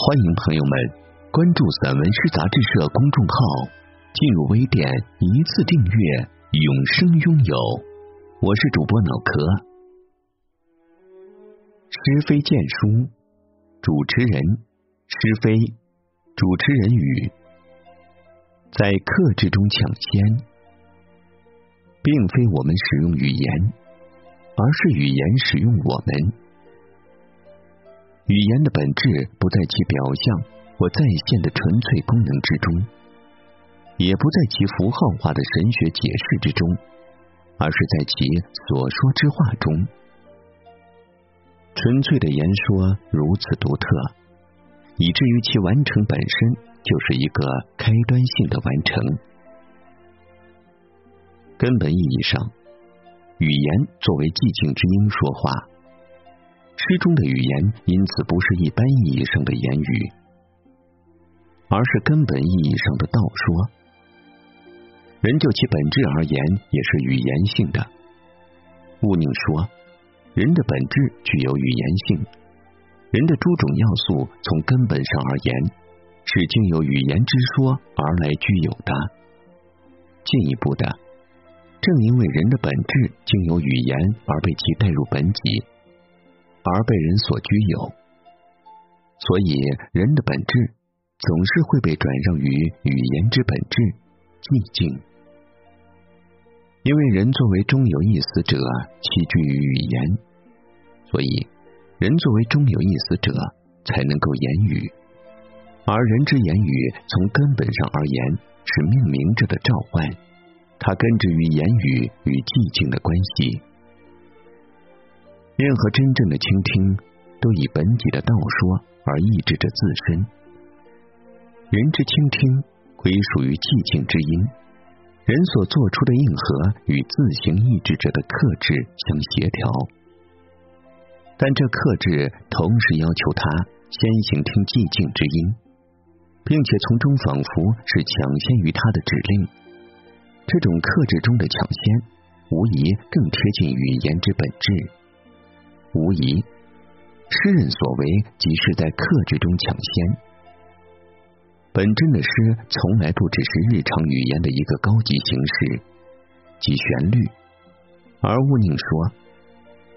欢迎朋友们关注散文诗杂志社公众号，进入微店一次订阅，永生拥有。我是主播脑壳。诗非荐书，主持人诗非，主持人语，在克制中抢先，并非我们使用语言，而是语言使用我们。语言的本质不在其表象或在线的纯粹功能之中，也不在其符号化的神学解释之中，而是在其所说之话中。纯粹的言说如此独特，以至于其完成本身就是一个开端性的完成。根本意义上，语言作为寂静之音说话。诗中的语言因此不是一般意义上的言语，而是根本意义上的道说。人就其本质而言，也是语言性的。毋宁说，人的本质具有语言性，人的诸种要素从根本上而言，是经由语言之说而来具有的。进一步的，正因为人的本质经由语言而被其带入本体。而被人所居有，所以人的本质总是会被转让于语言之本质——寂静。因为人作为中有意思者，栖居于语言，所以人作为中有意思者才能够言语。而人之言语，从根本上而言，是命名着的召唤，它根植于言语与寂静的关系。任何真正的倾听，都以本己的道说而抑制着自身。人之倾听归属于寂静之音，人所做出的应和与自行抑制者的克制相协调。但这克制同时要求他先行听寂静之音，并且从中仿佛是抢先于他的指令。这种克制中的抢先，无疑更贴近语言之本质。无疑，诗人所为即是在克制中抢先。本真的诗从来不只是日常语言的一个高级形式，即旋律。而毋宁说，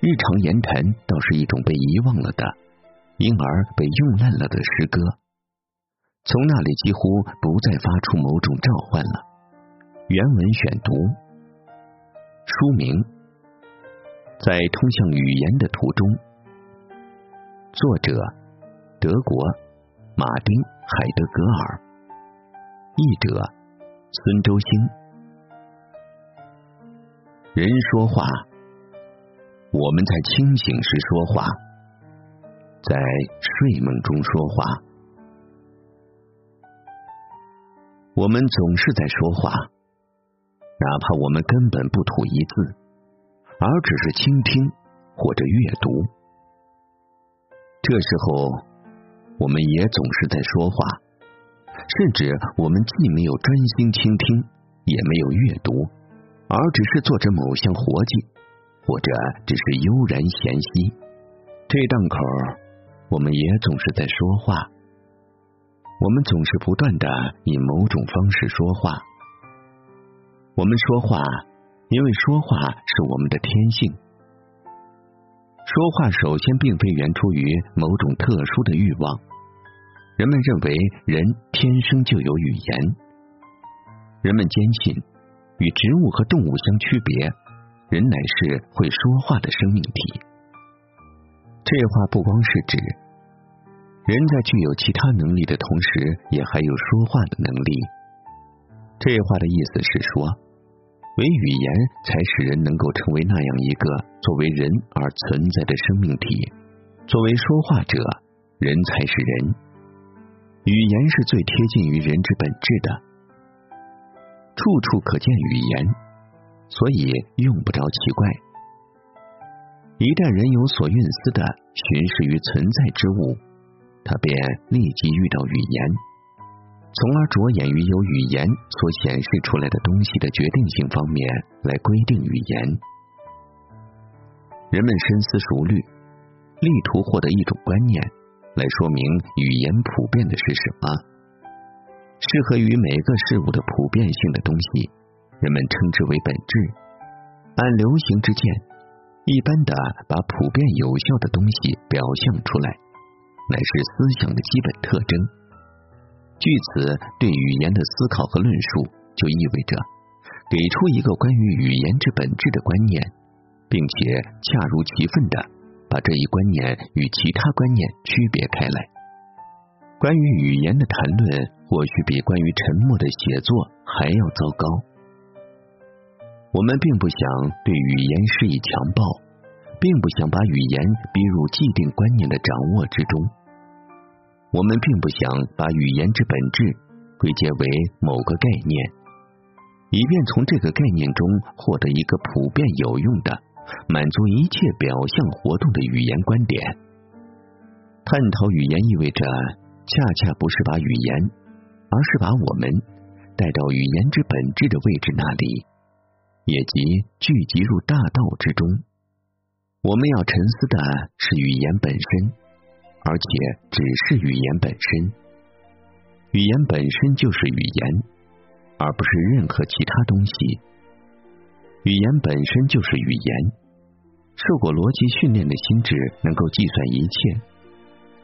日常言谈倒是一种被遗忘了的，因而被用烂了的诗歌。从那里几乎不再发出某种召唤了。原文选读，书名。在通向语言的途中，作者德国马丁·海德格尔，译者孙周兴。人说话，我们在清醒时说话，在睡梦中说话，我们总是在说话，哪怕我们根本不吐一字。而只是倾听或者阅读，这时候我们也总是在说话，甚至我们既没有专心倾听，也没有阅读，而只是做着某项活计，或者只是悠然闲息。这档口，我们也总是在说话，我们总是不断的以某种方式说话，我们说话。因为说话是我们的天性，说话首先并非源出于某种特殊的欲望。人们认为人天生就有语言，人们坚信与植物和动物相区别，人乃是会说话的生命体。这话不光是指人在具有其他能力的同时，也还有说话的能力。这话的意思是说。唯语言才使人能够成为那样一个作为人而存在的生命体。作为说话者，人才是人。语言是最贴近于人之本质的，处处可见语言，所以用不着奇怪。一旦人有所蕴思的巡视于存在之物，他便立即遇到语言，从而着眼于由语言所显示出来的东西的决定性方面来规定语言。人们深思熟虑，力图获得一种观念，来说明语言普遍的是什么。适合于每个事物的普遍性的东西，人们称之为本质。按流行之见。一般的把普遍有效的东西表象出来，乃是思想的基本特征。据此，对语言的思考和论述，就意味着给出一个关于语言之本质的观念，并且恰如其分的把这一观念与其他观念区别开来。关于语言的谈论，或许比关于沉默的写作还要糟糕。我们并不想对语言施以强暴，并不想把语言逼入既定观念的掌握之中。我们并不想把语言之本质归结为某个概念，以便从这个概念中获得一个普遍有用的、满足一切表象活动的语言观点。探讨语言意味着，恰恰不是把语言，而是把我们带到语言之本质的位置那里。也即聚集入大道之中。我们要沉思的是语言本身，而且只是语言本身。语言本身就是语言，而不是任何其他东西。语言本身就是语言。受过逻辑训练的心智能够计算一切，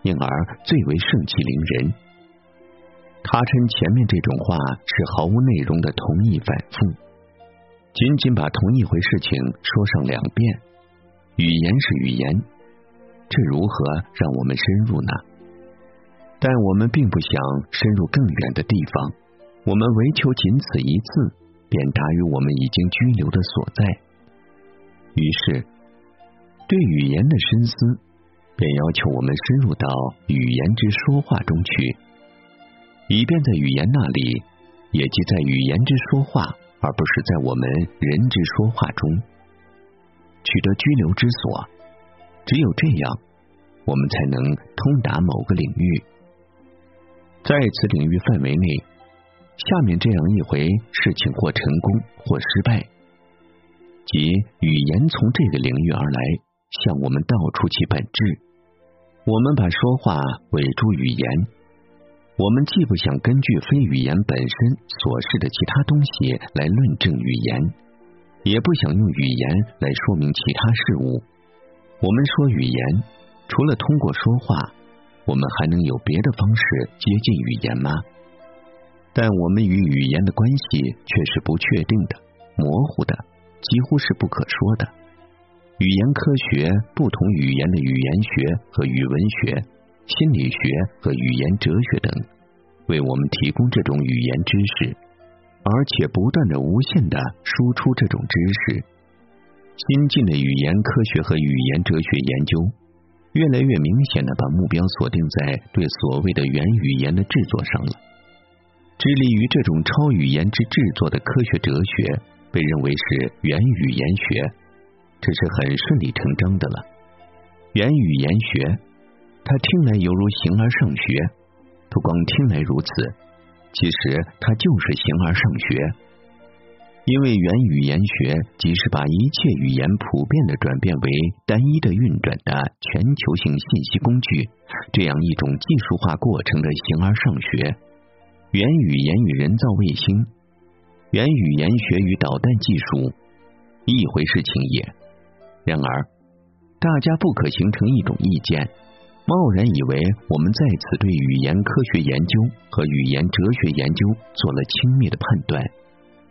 因而最为盛气凌人。他称前面这种话是毫无内容的同义反复。仅仅把同一回事情说上两遍，语言是语言，这如何让我们深入呢？但我们并不想深入更远的地方，我们唯求仅此一次，便达于我们已经居留的所在。于是，对语言的深思，便要求我们深入到语言之说话中去，以便在语言那里，也即在语言之说话。而不是在我们人之说话中取得居留之所，只有这样，我们才能通达某个领域。在此领域范围内，下面这样一回事情或成功或失败，即语言从这个领域而来，向我们道出其本质。我们把说话委诸语言。我们既不想根据非语言本身所示的其他东西来论证语言，也不想用语言来说明其他事物。我们说语言，除了通过说话，我们还能有别的方式接近语言吗？但我们与语言的关系却是不确定的、模糊的，几乎是不可说的。语言科学不同语言的语言学和语文学。心理学和语言哲学等为我们提供这种语言知识，而且不断的、无限的输出这种知识。新进的语言科学和语言哲学研究，越来越明显的把目标锁定在对所谓的原语言的制作上了。致力于这种超语言之制作的科学哲学，被认为是原语言学，这是很顺理成章的了。原语言学。它听来犹如形而上学，不光听来如此，其实它就是形而上学。因为原语言学即是把一切语言普遍的转变为单一的运转的全球性信息工具，这样一种技术化过程的形而上学。原语言与人造卫星，原语言学与导弹技术一回事情也。然而，大家不可形成一种意见。贸然以为我们在此对语言科学研究和语言哲学研究做了轻蔑的判断，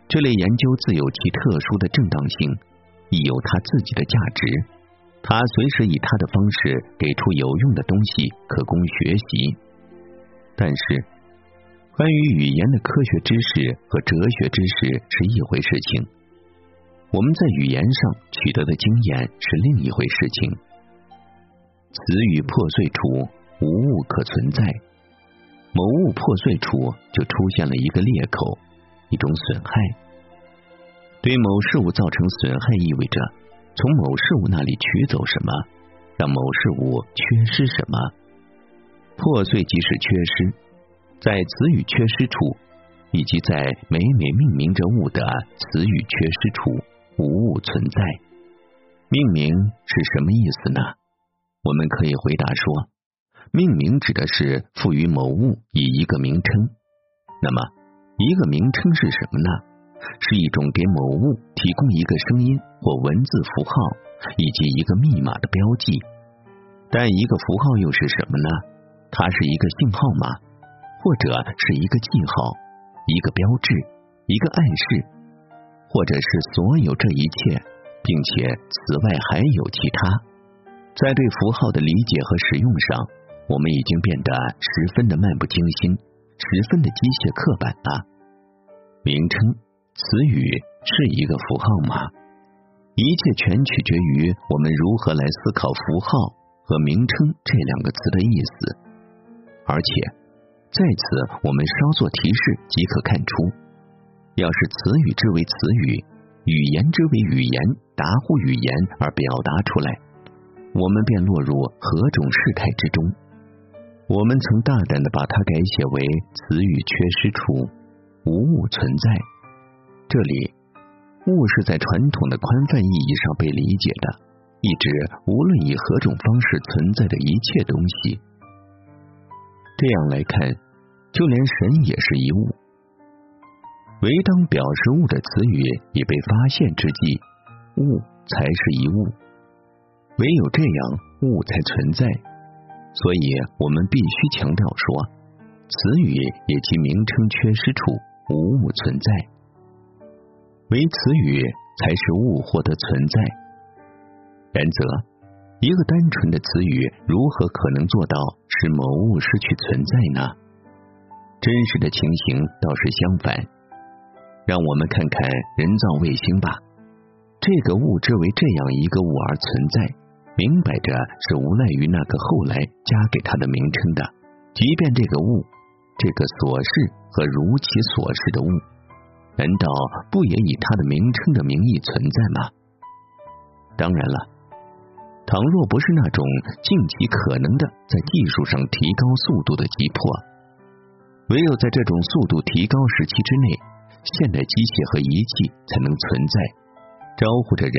这类研究自有其特殊的正当性，亦有它自己的价值。它随时以它的方式给出有用的东西，可供学习。但是，关于语言的科学知识和哲学知识是一回事情，我们在语言上取得的经验是另一回事情。词语破碎处无物可存在，某物破碎处就出现了一个裂口，一种损害。对某事物造成损害，意味着从某事物那里取走什么，让某事物缺失什么。破碎即是缺失，在词语缺失处，以及在每每命名着物的词语缺失处，无物存在。命名是什么意思呢？我们可以回答说。命名指的是赋予某物以一个名称，那么一个名称是什么呢？是一种给某物提供一个声音或文字符号以及一个密码的标记。但一个符号又是什么呢？它是一个信号吗？或者是一个记号、一个标志、一个暗示，或者是所有这一切，并且此外还有其他？在对符号的理解和使用上。我们已经变得十分的漫不经心，十分的机械刻板啊。名称、词语是一个符号吗？一切全取决于我们如何来思考符号和名称这两个词的意思。而且在此，我们稍作提示即可看出：要是词语之为词语，语言之为语言，达乎语言而表达出来，我们便落入何种事态之中？我们曾大胆的把它改写为词语缺失处，无物存在。这里，物是在传统的宽泛意义上被理解的，意指无论以何种方式存在的一切东西。这样来看，就连神也是一物。唯当表示物的词语已被发现之际，物才是一物。唯有这样，物才存在。所以我们必须强调说，词语也其名称缺失处无物存在，唯词语才是物获得存在。然则，一个单纯的词语如何可能做到使某物失去存在呢？真实的情形倒是相反。让我们看看人造卫星吧，这个物之为这样一个物而存在。明摆着是无赖于那个后来加给他的名称的，即便这个物，这个所是和如其所是的物，难道不也以他的名称的名义存在吗？当然了，倘若不是那种尽其可能的在技术上提高速度的急迫，唯有在这种速度提高时期之内，现代机械和仪器才能存在，招呼着人。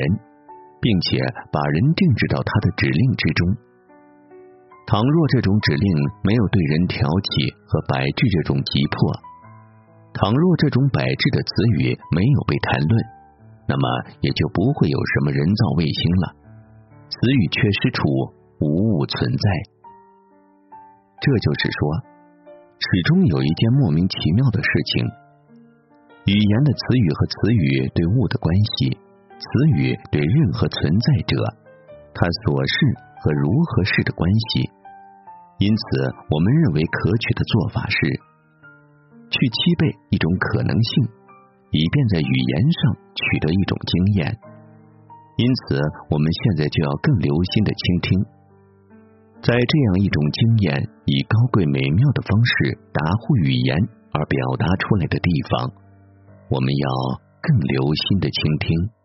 并且把人定制到他的指令之中。倘若这种指令没有对人挑起和摆置这种急迫，倘若这种摆置的词语没有被谈论，那么也就不会有什么人造卫星了。词语缺失处无物存在。这就是说，始终有一件莫名其妙的事情：语言的词语和词语对物的关系。词语对任何存在者，它所是和如何是的关系。因此，我们认为可取的做法是去期备一种可能性，以便在语言上取得一种经验。因此，我们现在就要更留心的倾听，在这样一种经验以高贵美妙的方式达乎语言而表达出来的地方，我们要更留心的倾听。